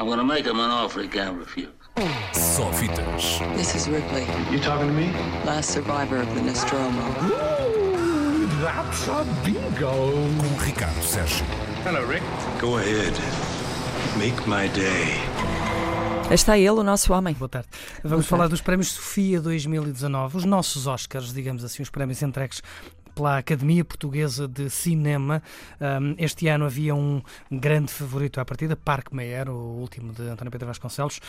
I'm gonna make him an offer he can't refuse. Só fitas. This is Ripley, You talking to me? last survivor of the Nostromo. Ooh, that's a bingo. Com Ricardo Sérgio. Hello, Rick. Go ahead. Make my day. Está ele, o nosso homem. Boa tarde. Vamos falar dos prémios Sofia 2019, os nossos Oscars, digamos assim, os prémios entregues pela Academia Portuguesa de Cinema. Este ano havia um grande favorito à partida, Parque Meyer, o último de António Pedro Vasconcelos.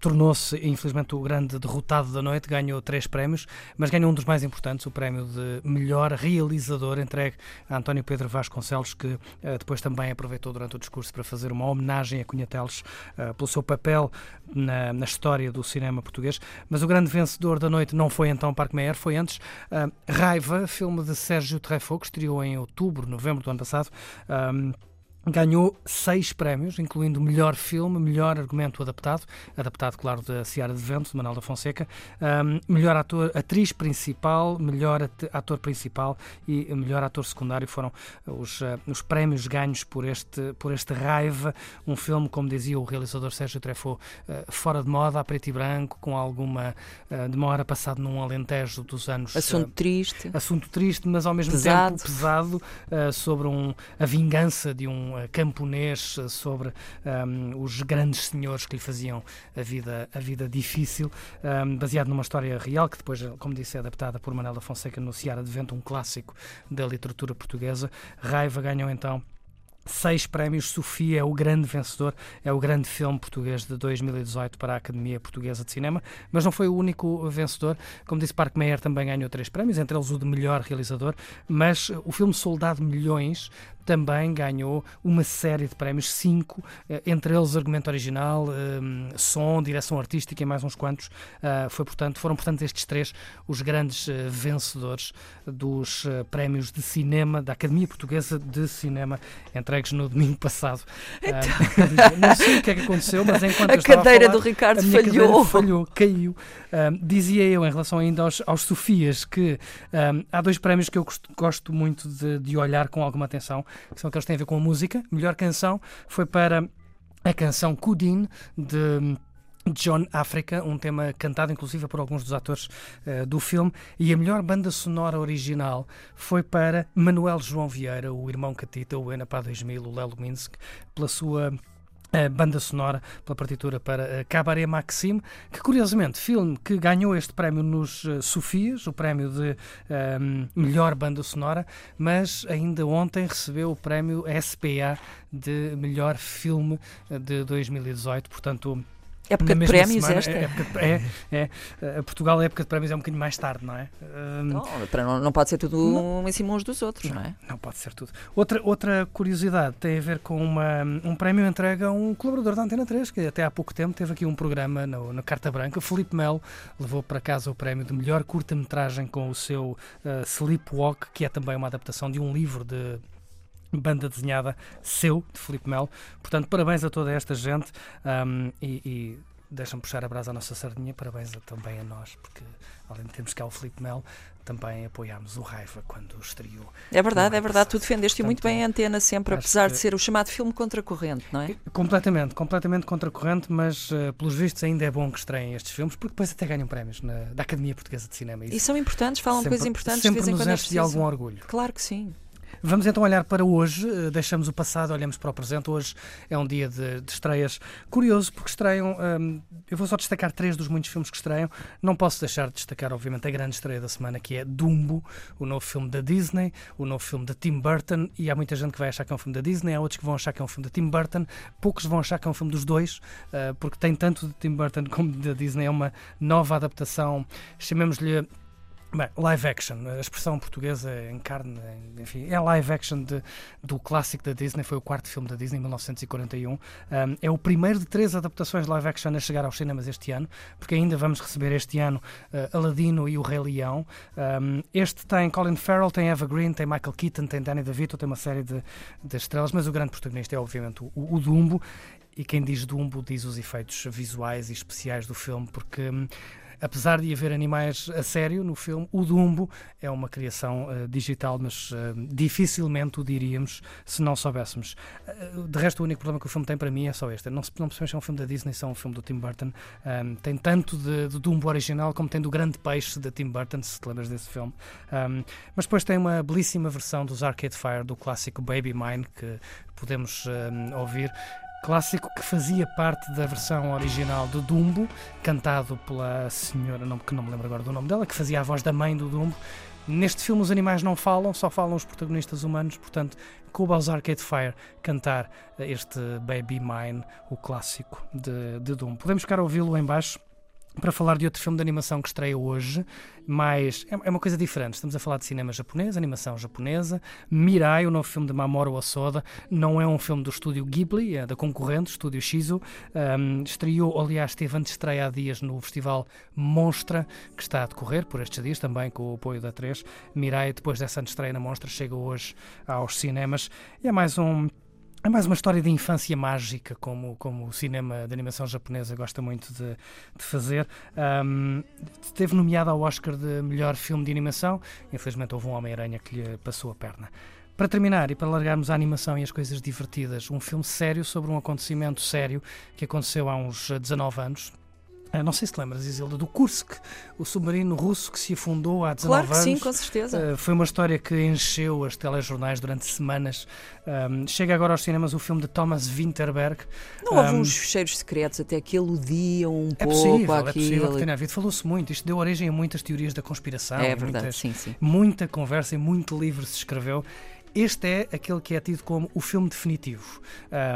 Tornou-se, infelizmente, o grande derrotado da noite, ganhou três prémios, mas ganhou um dos mais importantes, o prémio de melhor realizador, entregue a António Pedro Vasconcelos, que uh, depois também aproveitou durante o discurso para fazer uma homenagem a Cunha Teles uh, pelo seu papel na, na, história do cinema português. Mas o grande vencedor da noite não foi então Parque Meyer, foi antes uh, Raiva, filme de Sérgio Treffaut, que estreou em outubro, novembro do ano passado. Um, Ganhou seis prémios, incluindo melhor filme, melhor argumento adaptado, adaptado, claro, da Seara de Vento, de Manuel da Fonseca, um, melhor ator, atriz principal, melhor ator principal e melhor ator secundário foram os, uh, os prémios ganhos por este, por este Raiva, um filme, como dizia o realizador Sérgio Treffaut, uh, fora de moda, a preto e branco, com alguma uh, demora passado num alentejo dos anos. Assunto triste. Assunto triste, mas ao mesmo pesado. tempo pesado, sobre um, a vingança de um camponês sobre um, os grandes senhores que lhe faziam a vida, a vida difícil, um, baseado numa história real que depois, como disse, é adaptada por Manela Fonseca no Seara de Vento, um clássico da literatura portuguesa. Raiva ganhou então seis prémios. Sofia é o grande vencedor, é o grande filme português de 2018 para a Academia Portuguesa de Cinema, mas não foi o único vencedor. Como disse, Parque Meyer também ganhou três prémios, entre eles o de melhor realizador, mas o filme Soldado Milhões também ganhou uma série de prémios, cinco, eh, entre eles argumento original, eh, som, direção artística e mais uns quantos. Eh, foi, portanto, foram, portanto, estes três os grandes vencedores dos prémios de cinema da Academia Portuguesa de Cinema, entregues no domingo passado. Então... Não sei o que é que aconteceu, mas enquanto a cadeira a falar, do Ricardo falhou. falhou, caiu. dizia eu, em relação ainda aos, aos Sofias, que há dois prémios que eu gosto, gosto muito de, de olhar com alguma atenção que são aqueles que têm a ver com a música. Melhor canção foi para a canção Kudin, de John Africa, um tema cantado inclusive por alguns dos atores uh, do filme, e a melhor banda sonora original foi para Manuel João Vieira, o irmão Catita, o Enapá 2000, o Lelo Minsk, pela sua a banda sonora pela partitura para Cabaret Maxime, que curiosamente, filme que ganhou este prémio nos uh, Sofias, o prémio de um, melhor banda sonora, mas ainda ontem recebeu o prémio SPA de melhor filme de 2018, portanto Época de prémios semana, esta? É, é, é, é, Portugal, a época de prémios é um bocadinho mais tarde, não é? Não, para não, não pode ser tudo não, em cima uns dos outros, não, não, é? Não pode ser tudo. Outra, outra curiosidade tem a ver com uma, um prémio entregue a um colaborador da Antena 3, que até há pouco tempo teve aqui um programa no, na Carta Branca. Felipe Melo levou para casa o prémio de melhor curta-metragem com o seu uh, Sleepwalk, que é também uma adaptação de um livro de banda desenhada seu, de Felipe Melo. Portanto, parabéns a toda esta gente um, e, e deixam puxar a brasa à nossa sardinha, parabéns a, também a nós, porque além de termos cá o Felipe Melo, também apoiámos o Raiva quando estreou. É verdade, é verdade, tu defendeste muito bem a antena sempre, apesar de ser o chamado filme contracorrente, não é? Completamente, completamente contracorrente, mas uh, pelos vistos ainda é bom que estreiem estes filmes, porque depois até ganham prémios na, da Academia Portuguesa de Cinema. Isso e são importantes, falam sempre, coisas importantes sempre de vez em quando. É de algum orgulho. Claro que sim. Vamos então olhar para hoje, deixamos o passado, olhamos para o presente. Hoje é um dia de, de estreias curioso, porque estreiam. Um, eu vou só destacar três dos muitos filmes que estreiam. Não posso deixar de destacar, obviamente, a grande estreia da semana, que é Dumbo, o novo filme da Disney, o novo filme da Tim Burton. E há muita gente que vai achar que é um filme da Disney, há outros que vão achar que é um filme da Tim Burton, poucos vão achar que é um filme dos dois, uh, porque tem tanto de Tim Burton como da Disney. É uma nova adaptação, chamemos-lhe Bem, live action, a expressão portuguesa encarna, enfim, é live action de, do clássico da Disney, foi o quarto filme da Disney, em 1941. Um, é o primeiro de três adaptações live action a chegar aos cinemas este ano, porque ainda vamos receber este ano uh, Aladino e o Rei Leão. Um, este tem Colin Farrell, tem Eva Green, tem Michael Keaton, tem Danny DeVito, tem uma série de, de estrelas, mas o grande protagonista é obviamente o, o Dumbo. E quem diz Dumbo diz os efeitos visuais e especiais do filme, porque hum, apesar de haver animais a sério no filme, o Dumbo é uma criação uh, digital, mas uh, dificilmente o diríamos se não soubéssemos. Uh, de resto, o único problema que o filme tem para mim é só este. Não, não percebemos se é um filme da Disney, se é um filme do Tim Burton. Um, tem tanto de, de, Dumbo original como tem do Grande Peixe da Tim Burton, se te lembras desse filme. Um, mas depois tem uma belíssima versão dos Arcade Fire do clássico Baby Mine que podemos ouvir clássico que fazia parte da versão original do Dumbo, cantado pela senhora, não, que não me lembro agora do nome dela, que fazia a voz da mãe do Dumbo. Neste filme os animais não falam, só falam os protagonistas humanos, portanto, coube aos Arcade Fire cantar este Baby Mine, o clássico de, de Dumbo. Podemos ficar a ouvi-lo em baixo para falar de outro filme de animação que estreia hoje, mas é, é uma coisa diferente. Estamos a falar de cinema japonês, animação japonesa. Mirai, o novo filme de Mamoru Osoda, não é um filme do estúdio Ghibli, é da concorrente, estúdio Shizu. Um, estreou, aliás, esteve antes estreia há dias no festival Monstra, que está a decorrer por estes dias, também com o apoio da 3. Mirai, depois dessa estreia na Monstra, chega hoje aos cinemas. E é mais um é mais uma história de infância mágica, como, como o cinema de animação japonesa gosta muito de, de fazer. Um, nomeado ao Oscar de melhor filme de animação. Infelizmente, houve um Homem-Aranha que lhe passou a perna. Para terminar e para largarmos a animação e as coisas divertidas, um filme sério sobre um acontecimento sério que aconteceu há uns 19 anos, não sei se te lembras, Isilda, do Kursk, o submarino russo que se afundou há 19 claro que anos. sim, com certeza. Uh, foi uma história que encheu as telejornais durante semanas. Um, chega agora aos cinemas o filme de Thomas Winterberg. Não houve um, uns cheiros secretos até que eludiam um é pouco possível, aquilo. É possível que tenha havido. Falou-se muito. Isto deu origem a muitas teorias da conspiração. É verdade, muitas, sim, sim. Muita conversa e muito livro se escreveu. Este é aquele que é tido como o filme definitivo.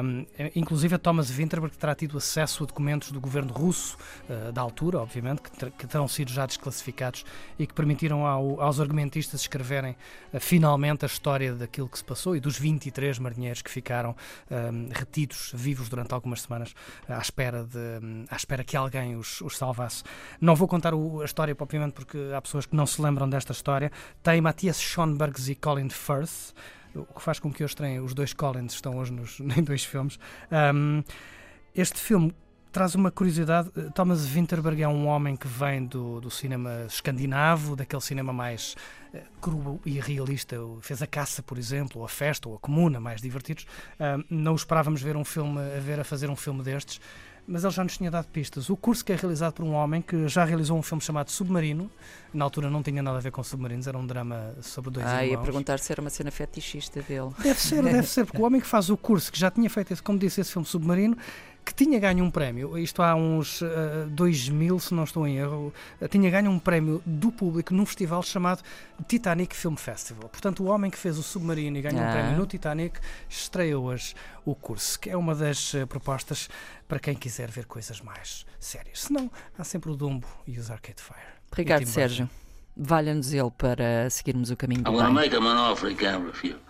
Um, inclusive a Thomas Winterberg terá tido acesso a documentos do governo russo, uh, da altura, obviamente, que, ter, que, terão sido já desclassificados e que permitiram ao, aos argumentistas escreverem uh, finalmente a história daquilo que se passou e dos 23 marinheiros que ficaram um, retidos, vivos durante algumas semanas, uh, à, espera de, um, à espera que alguém os, os salvasse. Não vou contar o, a história, obviamente, porque há pessoas que não se lembram desta história. Tem Matthias Schoenbergs e Colin Firth o que faz com que hoje os dois Collins estão hoje nos, em dois filmes. Um, este filme traz uma curiosidade. Thomas Winterberg é um homem que vem do, do cinema escandinavo, daquele cinema mais uh, cru e realista. Fez a caça, por exemplo, ou a festa, ou a comuna, mais divertidos. Não esperávamos ver um filme, a ver a fazer um filme destes mas ele já nos tinha dado pistas. O curso que é realizado por um homem que já realizou um filme chamado Submarino, na altura não tinha nada a ver com submarinos, era um drama sobre dois ah, irmãos. ia perguntar se era uma cena fetichista dele. Deve ser, deve ser, porque o homem que faz o curso, que já tinha feito, esse, como disse, esse filme Submarino, que tinha ganho um prémio, isto há uns uh, eh, 2000, se não estou em erro, uh, tinha ganho um prémio do público num festival chamado Titanic Film Festival. Portanto, o homem que fez o submarino e ganhou ah. um prémio no Titanic estreia hoje o curso, que é uma das uh, propostas para quem quiser ver coisas mais sérias. Se não, há sempre o Dumbo e os Arcade Fire. Ricardo Sérgio, valha-nos ele para seguirmos o caminho do I want to make him an offer he can't refuse.